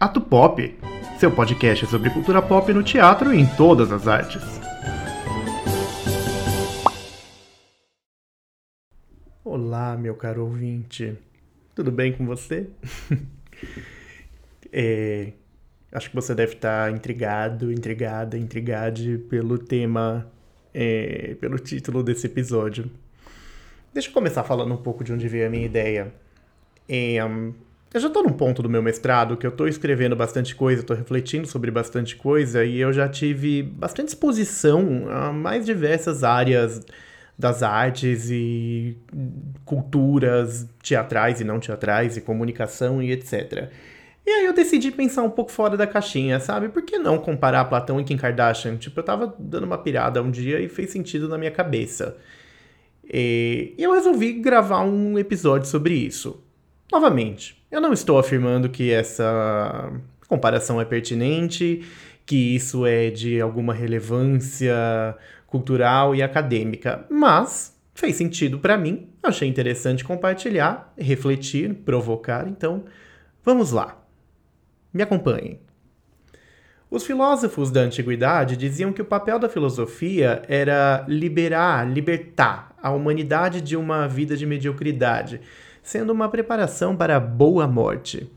Ato Pop, seu podcast sobre cultura pop no teatro e em todas as artes. Olá, meu caro ouvinte. Tudo bem com você? é, acho que você deve estar intrigado, intrigada, intrigade pelo tema, é, pelo título desse episódio. Deixa eu começar falando um pouco de onde veio a minha ideia. É, um, eu já estou num ponto do meu mestrado que eu estou escrevendo bastante coisa, estou refletindo sobre bastante coisa e eu já tive bastante exposição a mais diversas áreas das artes e culturas teatrais e não teatrais e comunicação e etc. E aí eu decidi pensar um pouco fora da caixinha, sabe? Por que não comparar Platão e Kim Kardashian? Tipo, eu tava dando uma pirada um dia e fez sentido na minha cabeça. E eu resolvi gravar um episódio sobre isso. Novamente, eu não estou afirmando que essa comparação é pertinente, que isso é de alguma relevância cultural e acadêmica, mas fez sentido para mim, achei interessante compartilhar, refletir, provocar, então vamos lá. Me acompanhem. Os filósofos da antiguidade diziam que o papel da filosofia era liberar, libertar a humanidade de uma vida de mediocridade, sendo uma preparação para a boa morte.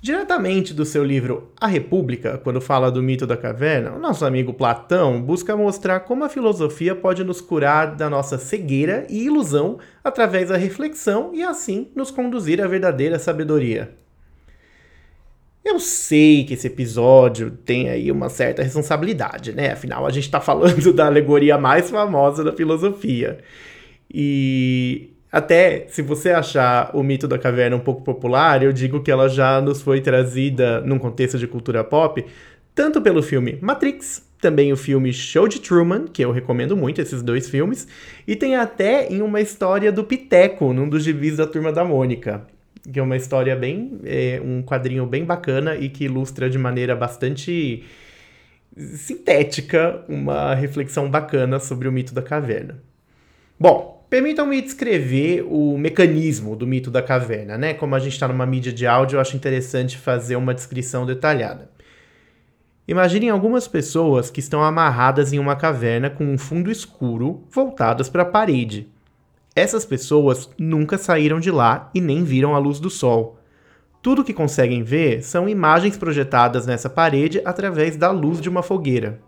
Diretamente do seu livro A República, quando fala do mito da caverna, o nosso amigo Platão busca mostrar como a filosofia pode nos curar da nossa cegueira e ilusão através da reflexão e assim nos conduzir à verdadeira sabedoria. Eu sei que esse episódio tem aí uma certa responsabilidade, né? Afinal, a gente está falando da alegoria mais famosa da filosofia. E até se você achar o mito da caverna um pouco popular, eu digo que ela já nos foi trazida num contexto de cultura pop, tanto pelo filme Matrix, também o filme Show de Truman, que eu recomendo muito esses dois filmes, e tem até em uma história do Piteco, num dos gibis da Turma da Mônica, que é uma história bem, é, um quadrinho bem bacana e que ilustra de maneira bastante sintética uma reflexão bacana sobre o mito da caverna. Bom, Permitam-me descrever o mecanismo do mito da caverna, né? Como a gente está numa mídia de áudio, eu acho interessante fazer uma descrição detalhada. Imaginem algumas pessoas que estão amarradas em uma caverna com um fundo escuro voltadas para a parede. Essas pessoas nunca saíram de lá e nem viram a luz do sol. Tudo que conseguem ver são imagens projetadas nessa parede através da luz de uma fogueira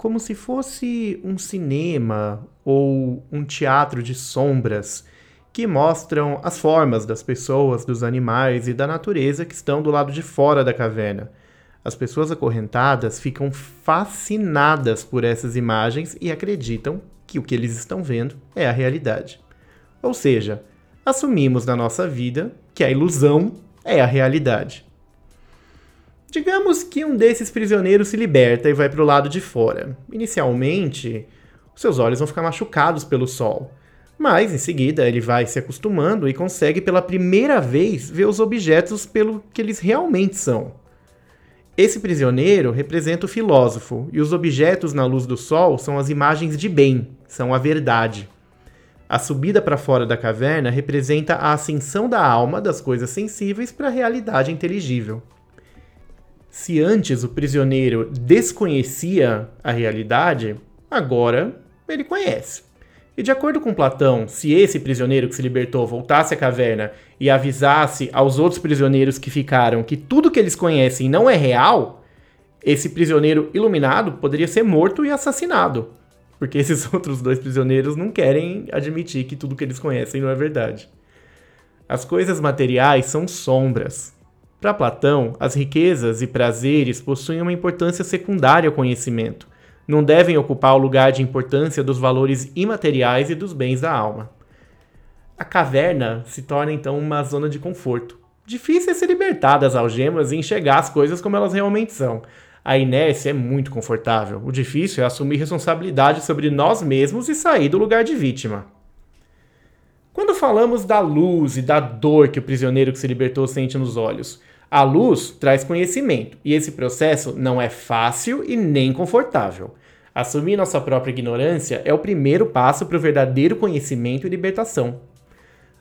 como se fosse um cinema ou um teatro de sombras que mostram as formas das pessoas, dos animais e da natureza que estão do lado de fora da caverna. As pessoas acorrentadas ficam fascinadas por essas imagens e acreditam que o que eles estão vendo é a realidade. Ou seja, assumimos na nossa vida que a ilusão é a realidade. Digamos que um desses prisioneiros se liberta e vai para o lado de fora. Inicialmente, seus olhos vão ficar machucados pelo sol, mas em seguida ele vai se acostumando e consegue pela primeira vez ver os objetos pelo que eles realmente são. Esse prisioneiro representa o filósofo, e os objetos na luz do sol são as imagens de bem, são a verdade. A subida para fora da caverna representa a ascensão da alma das coisas sensíveis para a realidade inteligível. Se antes o prisioneiro desconhecia a realidade, agora ele conhece. E de acordo com Platão, se esse prisioneiro que se libertou voltasse à caverna e avisasse aos outros prisioneiros que ficaram que tudo que eles conhecem não é real, esse prisioneiro iluminado poderia ser morto e assassinado. Porque esses outros dois prisioneiros não querem admitir que tudo que eles conhecem não é verdade. As coisas materiais são sombras, para Platão, as riquezas e prazeres possuem uma importância secundária ao conhecimento. Não devem ocupar o lugar de importância dos valores imateriais e dos bens da alma. A caverna se torna então uma zona de conforto. Difícil é se libertar das algemas e enxergar as coisas como elas realmente são. A inércia é muito confortável. O difícil é assumir responsabilidade sobre nós mesmos e sair do lugar de vítima. Quando falamos da luz e da dor que o prisioneiro que se libertou sente nos olhos, a luz traz conhecimento e esse processo não é fácil e nem confortável. Assumir nossa própria ignorância é o primeiro passo para o verdadeiro conhecimento e libertação.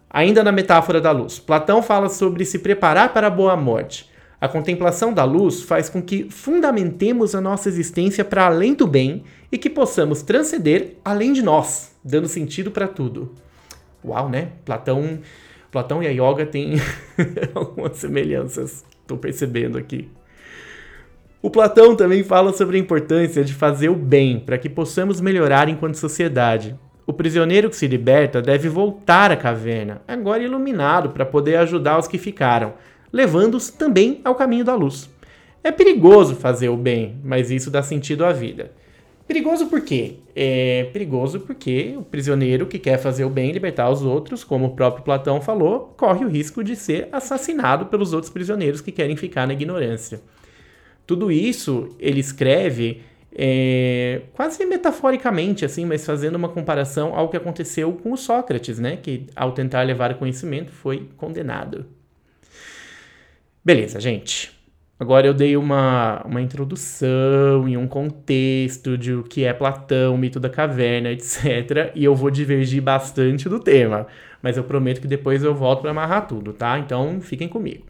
Ainda na metáfora da luz, Platão fala sobre se preparar para a boa morte. A contemplação da luz faz com que fundamentemos a nossa existência para além do bem e que possamos transcender além de nós, dando sentido para tudo. Uau, né? Platão, Platão e a yoga têm algumas semelhanças, estou percebendo aqui. O Platão também fala sobre a importância de fazer o bem para que possamos melhorar enquanto sociedade. O prisioneiro que se liberta deve voltar à caverna, agora iluminado, para poder ajudar os que ficaram, levando-os também ao caminho da luz. É perigoso fazer o bem, mas isso dá sentido à vida. Perigoso por quê? É perigoso porque o prisioneiro que quer fazer o bem e libertar os outros, como o próprio Platão falou, corre o risco de ser assassinado pelos outros prisioneiros que querem ficar na ignorância. Tudo isso ele escreve é, quase metaforicamente, assim, mas fazendo uma comparação ao que aconteceu com o Sócrates, né? Que ao tentar levar conhecimento foi condenado. Beleza, gente. Agora eu dei uma, uma introdução e um contexto de o que é Platão, mito da caverna, etc. E eu vou divergir bastante do tema, mas eu prometo que depois eu volto para amarrar tudo, tá? Então fiquem comigo.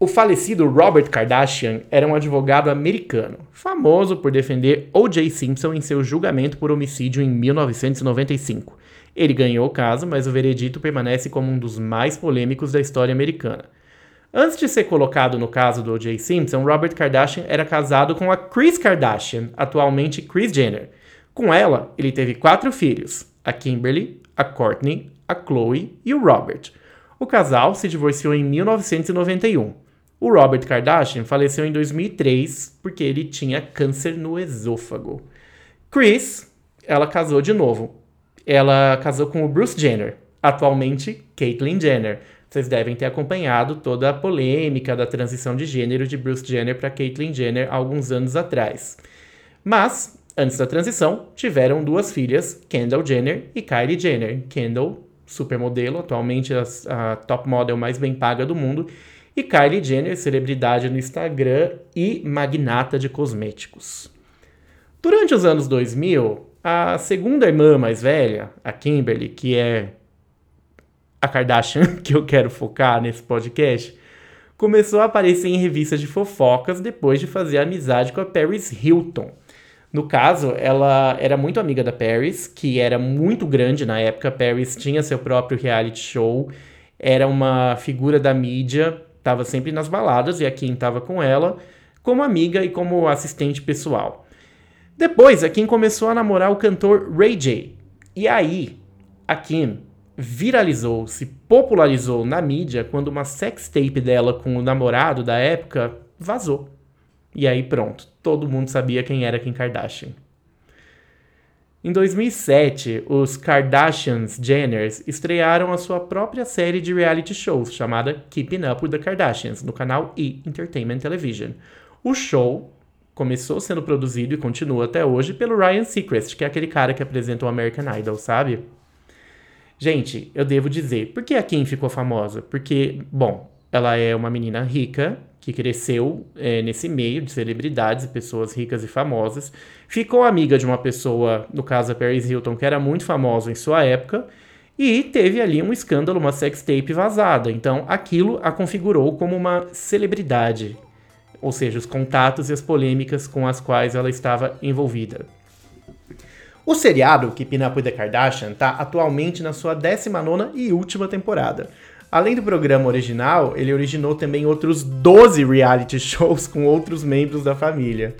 O falecido Robert Kardashian era um advogado americano, famoso por defender O.J. Simpson em seu julgamento por homicídio em 1995. Ele ganhou o caso, mas o veredito permanece como um dos mais polêmicos da história americana. Antes de ser colocado no caso do O.J. Simpson, Robert Kardashian era casado com a Kris Kardashian, atualmente Kris Jenner. Com ela, ele teve quatro filhos: a Kimberly, a Courtney, a Chloe e o Robert. O casal se divorciou em 1991. O Robert Kardashian faleceu em 2003 porque ele tinha câncer no esôfago. Kris, ela casou de novo. Ela casou com o Bruce Jenner, atualmente Caitlyn Jenner vocês devem ter acompanhado toda a polêmica da transição de gênero de Bruce Jenner para Caitlyn Jenner alguns anos atrás. Mas, antes da transição, tiveram duas filhas, Kendall Jenner e Kylie Jenner. Kendall, supermodelo, atualmente a, a top model mais bem paga do mundo, e Kylie Jenner, celebridade no Instagram e magnata de cosméticos. Durante os anos 2000, a segunda irmã mais velha, a Kimberly, que é a Kardashian, que eu quero focar nesse podcast, começou a aparecer em revistas de fofocas depois de fazer amizade com a Paris Hilton. No caso, ela era muito amiga da Paris, que era muito grande na época. Paris tinha seu próprio reality show, era uma figura da mídia, estava sempre nas baladas e a Kim estava com ela, como amiga e como assistente pessoal. Depois, a Kim começou a namorar o cantor Ray J. E aí, a Kim viralizou, se popularizou na mídia quando uma sex tape dela com o namorado da época vazou. E aí pronto, todo mundo sabia quem era Kim Kardashian. Em 2007, os Kardashians Jenners estrearam a sua própria série de reality shows chamada Keeping Up with the Kardashians no canal E! Entertainment Television. O show começou sendo produzido e continua até hoje pelo Ryan Seacrest, que é aquele cara que apresenta o American Idol, sabe? Gente, eu devo dizer, por que a Kim ficou famosa? Porque, bom, ela é uma menina rica que cresceu é, nesse meio de celebridades e pessoas ricas e famosas, ficou amiga de uma pessoa, no caso a Paris Hilton, que era muito famosa em sua época, e teve ali um escândalo, uma sex tape vazada. Então aquilo a configurou como uma celebridade, ou seja, os contatos e as polêmicas com as quais ela estava envolvida. O seriado Keeping Up with the Kardashian está atualmente na sua 19 e última temporada. Além do programa original, ele originou também outros 12 reality shows com outros membros da família.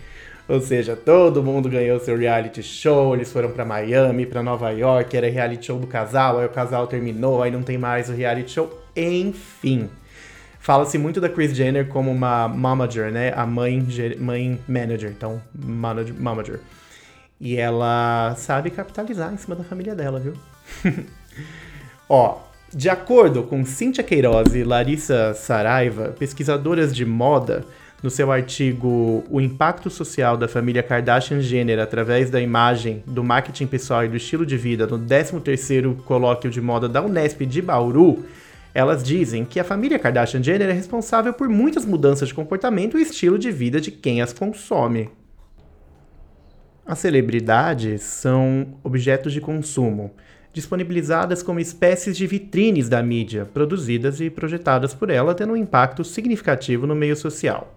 Ou seja, todo mundo ganhou seu reality show, eles foram para Miami, para Nova York, era reality show do casal, aí o casal terminou, aí não tem mais o reality show, enfim. Fala-se muito da Kris Jenner como uma momager, né? A mãe, mãe manager, então momager. E ela sabe capitalizar em cima da família dela, viu? Ó, de acordo com Cíntia Queiroz e Larissa Saraiva, pesquisadoras de moda, no seu artigo O Impacto Social da Família Kardashian Jenner através da imagem, do marketing pessoal e do estilo de vida no 13º Colóquio de Moda da Unesp de Bauru, elas dizem que a família Kardashian Jenner é responsável por muitas mudanças de comportamento e estilo de vida de quem as consome. As celebridades são objetos de consumo, disponibilizadas como espécies de vitrines da mídia, produzidas e projetadas por ela, tendo um impacto significativo no meio social.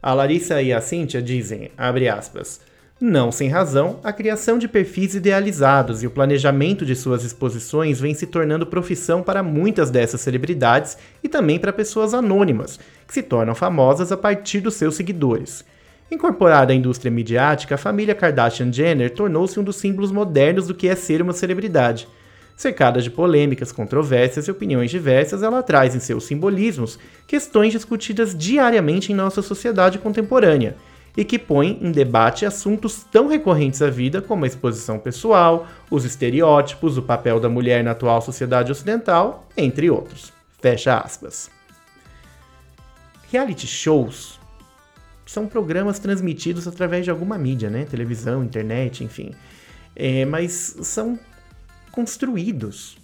A Larissa e a Cíntia dizem, abre aspas, não sem razão, a criação de perfis idealizados e o planejamento de suas exposições vem se tornando profissão para muitas dessas celebridades e também para pessoas anônimas, que se tornam famosas a partir dos seus seguidores. Incorporada à indústria midiática, a família Kardashian-Jenner tornou-se um dos símbolos modernos do que é ser uma celebridade. Cercada de polêmicas, controvérsias e opiniões diversas, ela traz em seus simbolismos questões discutidas diariamente em nossa sociedade contemporânea e que põe em debate assuntos tão recorrentes à vida como a exposição pessoal, os estereótipos, o papel da mulher na atual sociedade ocidental, entre outros. Fecha aspas. Reality shows são programas transmitidos através de alguma mídia, né? Televisão, internet, enfim. É, mas são construídos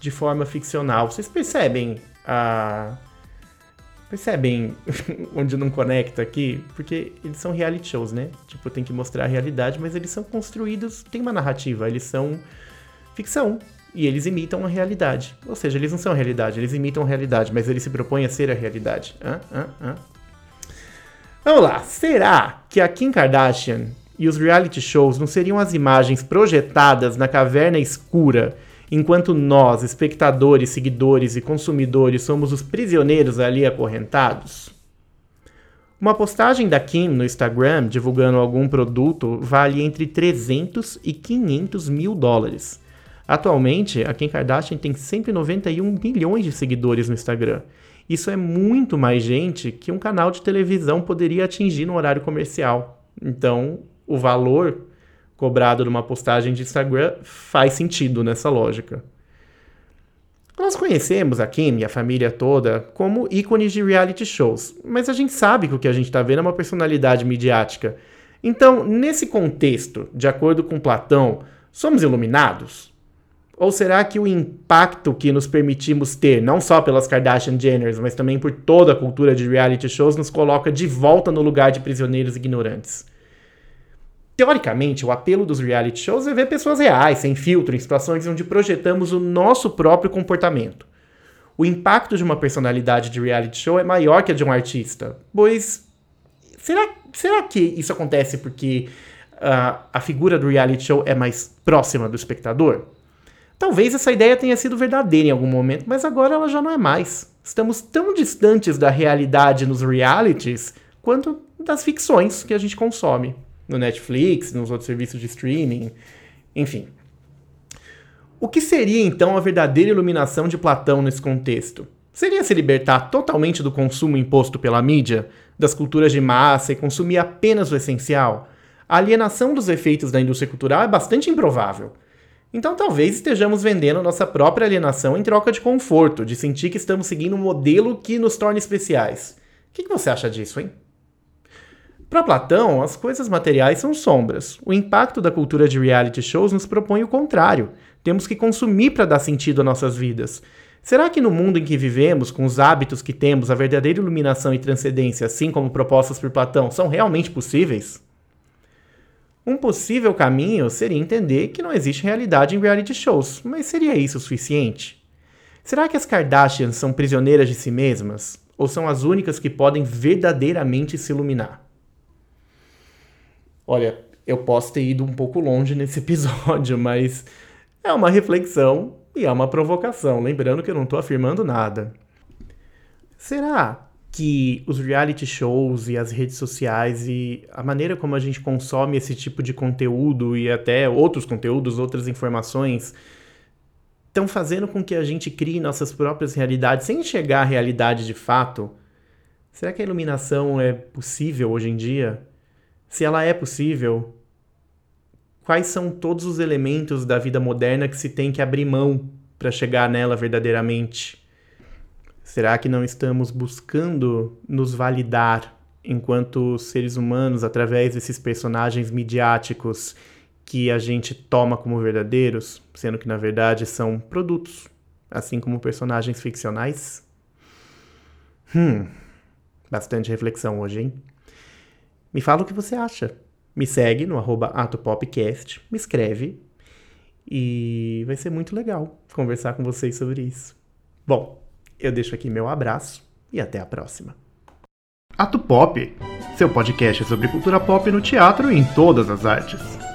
de forma ficcional. Vocês percebem a. Percebem onde não conecta aqui? Porque eles são reality shows, né? Tipo, tem que mostrar a realidade, mas eles são construídos, tem uma narrativa, eles são ficção. E eles imitam a realidade. Ou seja, eles não são a realidade, eles imitam a realidade, mas eles se propõem a ser a realidade. Hã? Hã? Hã? Vamos lá, será que a Kim Kardashian e os reality shows não seriam as imagens projetadas na caverna escura, enquanto nós, espectadores, seguidores e consumidores, somos os prisioneiros ali acorrentados? Uma postagem da Kim no Instagram divulgando algum produto vale entre 300 e 500 mil dólares. Atualmente, a Kim Kardashian tem 191 milhões de seguidores no Instagram isso é muito mais gente que um canal de televisão poderia atingir no horário comercial. Então, o valor cobrado numa postagem de Instagram faz sentido nessa lógica. Nós conhecemos a Kim e a família toda como ícones de reality shows, mas a gente sabe que o que a gente está vendo é uma personalidade midiática. Então, nesse contexto, de acordo com Platão, somos iluminados? Ou será que o impacto que nos permitimos ter, não só pelas Kardashian Jenners, mas também por toda a cultura de reality shows, nos coloca de volta no lugar de prisioneiros ignorantes? Teoricamente, o apelo dos reality shows é ver pessoas reais, sem filtro, em situações onde projetamos o nosso próprio comportamento. O impacto de uma personalidade de reality show é maior que a de um artista, pois será, será que isso acontece porque uh, a figura do reality show é mais próxima do espectador? Talvez essa ideia tenha sido verdadeira em algum momento, mas agora ela já não é mais. Estamos tão distantes da realidade nos realities quanto das ficções que a gente consome no Netflix, nos outros serviços de streaming, enfim. O que seria então a verdadeira iluminação de Platão nesse contexto? Seria se libertar totalmente do consumo imposto pela mídia, das culturas de massa e consumir apenas o essencial? A alienação dos efeitos da indústria cultural é bastante improvável. Então talvez estejamos vendendo nossa própria alienação em troca de conforto, de sentir que estamos seguindo um modelo que nos torna especiais. O que, você acha disso, hein? Para Platão, as coisas materiais são sombras. O impacto da cultura de reality shows nos propõe o contrário. Temos que consumir para dar sentido às nossas vidas. Será que no mundo em que vivemos, com os hábitos que temos, a verdadeira iluminação e transcendência, assim como propostas por Platão, são realmente possíveis? Um possível caminho seria entender que não existe realidade em reality shows, mas seria isso o suficiente? Será que as Kardashians são prisioneiras de si mesmas? Ou são as únicas que podem verdadeiramente se iluminar? Olha, eu posso ter ido um pouco longe nesse episódio, mas é uma reflexão e é uma provocação, lembrando que eu não estou afirmando nada. Será que os reality shows e as redes sociais e a maneira como a gente consome esse tipo de conteúdo e até outros conteúdos, outras informações, estão fazendo com que a gente crie nossas próprias realidades sem enxergar a realidade de fato. Será que a iluminação é possível hoje em dia? Se ela é possível, quais são todos os elementos da vida moderna que se tem que abrir mão para chegar nela verdadeiramente? Será que não estamos buscando nos validar enquanto seres humanos através desses personagens midiáticos que a gente toma como verdadeiros, sendo que na verdade são produtos, assim como personagens ficcionais? Hum, bastante reflexão hoje, hein? Me fala o que você acha. Me segue no atopopcast, me escreve E vai ser muito legal conversar com vocês sobre isso. Bom, eu deixo aqui meu abraço e até a próxima. Ato Pop, seu podcast sobre cultura pop no teatro e em todas as artes.